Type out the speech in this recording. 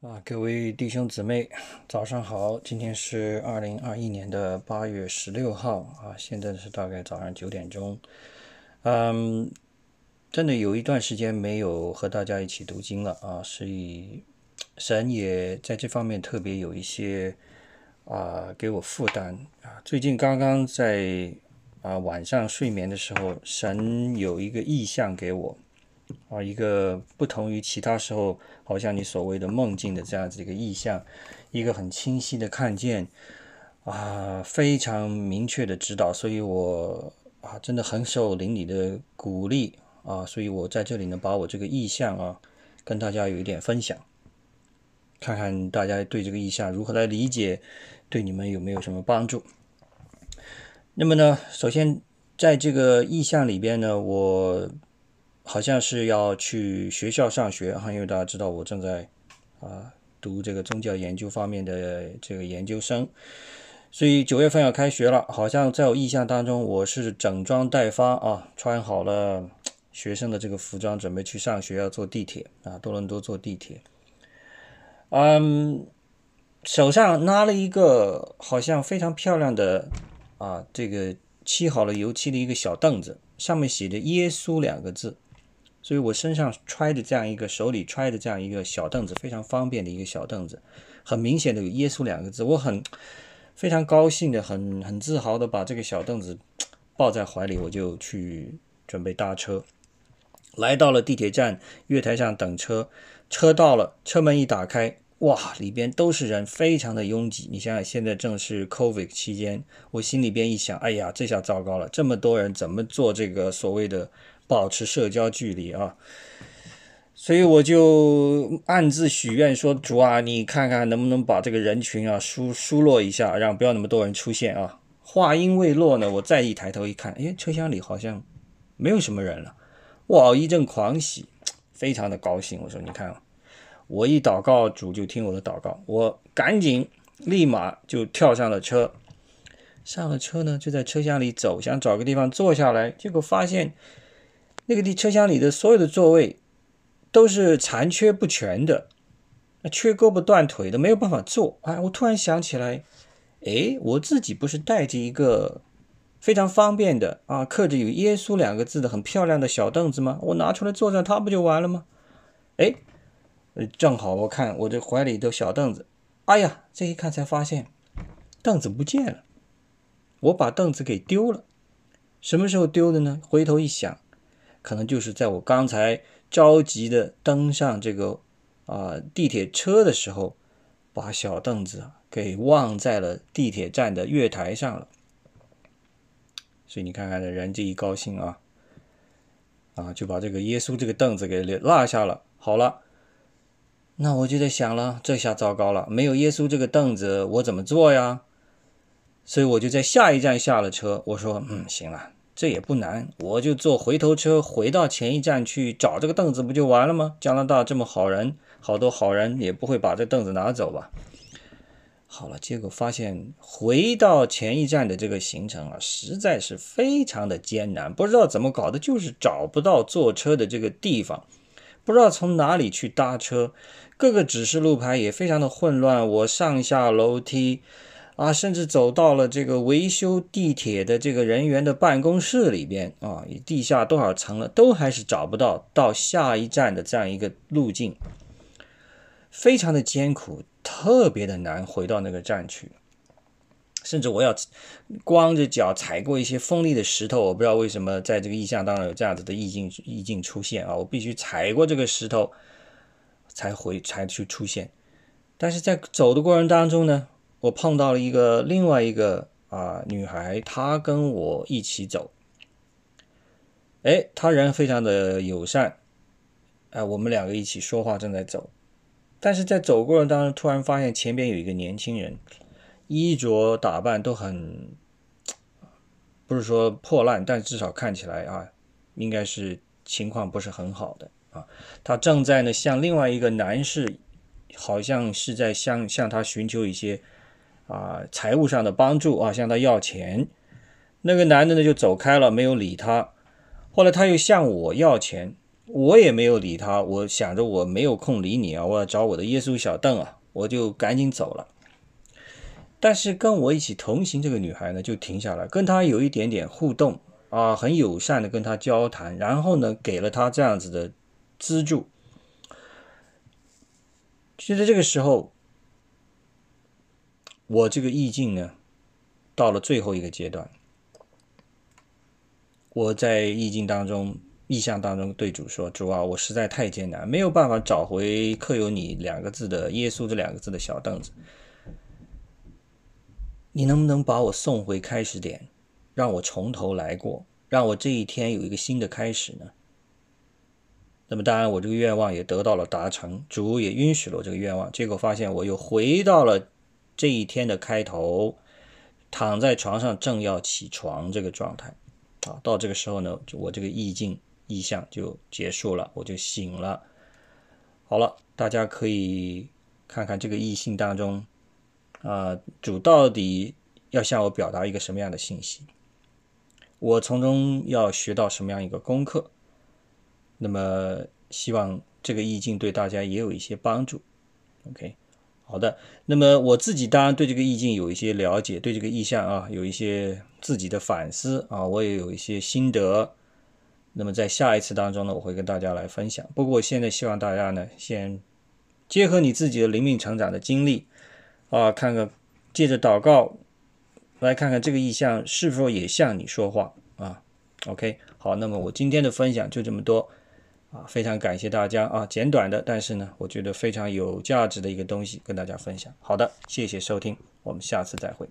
啊，各位弟兄姊妹，早上好！今天是二零二一年的八月十六号啊，现在是大概早上九点钟。嗯，真的有一段时间没有和大家一起读经了啊，所以神也在这方面特别有一些啊给我负担啊。最近刚刚在啊晚上睡眠的时候，神有一个意象给我。啊，一个不同于其他时候，好像你所谓的梦境的这样子一个意象，一个很清晰的看见，啊，非常明确的指导，所以我啊，真的很受邻里的鼓励啊，所以我在这里呢，把我这个意象啊，跟大家有一点分享，看看大家对这个意象如何来理解，对你们有没有什么帮助？那么呢，首先在这个意象里边呢，我。好像是要去学校上学哈，因为大家知道我正在啊读这个宗教研究方面的这个研究生，所以九月份要开学了。好像在我印象当中，我是整装待发啊，穿好了学生的这个服装，准备去上学，要坐地铁啊，多伦多坐地铁。嗯，手上拿了一个好像非常漂亮的啊，这个漆好了油漆的一个小凳子，上面写着“耶稣”两个字。所以我身上揣着这样一个，手里揣着这样一个小凳子，非常方便的一个小凳子，很明显的有“耶稣”两个字，我很非常高兴的，很很自豪的把这个小凳子抱在怀里，我就去准备搭车，来到了地铁站月台上等车，车到了，车门一打开，哇，里边都是人，非常的拥挤。你想想，现在正是 COVID 期间，我心里边一想，哎呀，这下糟糕了，这么多人怎么做这个所谓的？保持社交距离啊，所以我就暗自许愿说：“主啊，你看看能不能把这个人群啊疏疏落一下，让不要那么多人出现啊。”话音未落呢，我再一抬头一看，哎，车厢里好像没有什么人了，哇，一阵狂喜，非常的高兴。我说：“你看，我一祷告，主就听我的祷告。”我赶紧立马就跳上了车，上了车呢，就在车厢里走，想找个地方坐下来，结果发现。那个地车厢里的所有的座位都是残缺不全的，缺胳膊断腿的，没有办法坐。哎，我突然想起来，哎，我自己不是带着一个非常方便的啊，刻着有“耶稣”两个字的很漂亮的小凳子吗？我拿出来坐上它不就完了吗？哎，正好我看我这怀里的小凳子，哎呀，这一看才发现凳子不见了，我把凳子给丢了。什么时候丢的呢？回头一想。可能就是在我刚才着急的登上这个啊地铁车的时候，把小凳子给忘在了地铁站的月台上了。所以你看看，这人这一高兴啊，啊就把这个耶稣这个凳子给落下了。好了，那我就在想了，这下糟糕了，没有耶稣这个凳子，我怎么坐呀？所以我就在下一站下了车。我说，嗯，行了。这也不难，我就坐回头车回到前一站去找这个凳子，不就完了吗？加拿大这么好人，好多好人也不会把这凳子拿走吧？好了，结果发现回到前一站的这个行程啊，实在是非常的艰难，不知道怎么搞的，就是找不到坐车的这个地方，不知道从哪里去搭车，各个指示路牌也非常的混乱，我上下楼梯。啊，甚至走到了这个维修地铁的这个人员的办公室里边啊，地下多少层了，都还是找不到到下一站的这样一个路径，非常的艰苦，特别的难回到那个站去。甚至我要光着脚踩过一些锋利的石头，我不知道为什么在这个意象当中有这样子的意境意境出现啊，我必须踩过这个石头才回才去出现。但是在走的过程当中呢？我碰到了一个另外一个啊女孩，她跟我一起走。哎，她人非常的友善，哎，我们两个一起说话，正在走。但是在走过程当中，突然发现前边有一个年轻人，衣着打扮都很，不是说破烂，但至少看起来啊，应该是情况不是很好的啊。他正在呢向另外一个男士，好像是在向向他寻求一些。啊，财务上的帮助啊，向他要钱，那个男的呢就走开了，没有理他。后来他又向我要钱，我也没有理他，我想着我没有空理你啊，我要找我的耶稣小邓啊，我就赶紧走了。但是跟我一起同行这个女孩呢，就停下来，跟他有一点点互动啊，很友善的跟他交谈，然后呢，给了他这样子的资助。就在这个时候，我这个意境呢，到了最后一个阶段，我在意境当中、意象当中对主说：“主啊，我实在太艰难，没有办法找回刻有你两个字的耶稣这两个字的小凳子。”你能不能把我送回开始点，让我从头来过，让我这一天有一个新的开始呢？那么当然，我这个愿望也得到了达成，主也允许了我这个愿望。结果发现我又回到了这一天的开头，躺在床上正要起床这个状态。啊，到这个时候呢，我这个意境意象就结束了，我就醒了。好了，大家可以看看这个意性当中。啊，主到底要向我表达一个什么样的信息？我从中要学到什么样一个功课？那么，希望这个意境对大家也有一些帮助。OK，好的。那么我自己当然对这个意境有一些了解，对这个意象啊有一些自己的反思啊，我也有一些心得。那么在下一次当中呢，我会跟大家来分享。不过我现在希望大家呢，先结合你自己的灵命成长的经历。啊，看看，借着祷告来看看这个意象是否也向你说话啊？OK，好，那么我今天的分享就这么多啊，非常感谢大家啊，简短的，但是呢，我觉得非常有价值的一个东西跟大家分享。好的，谢谢收听，我们下次再会。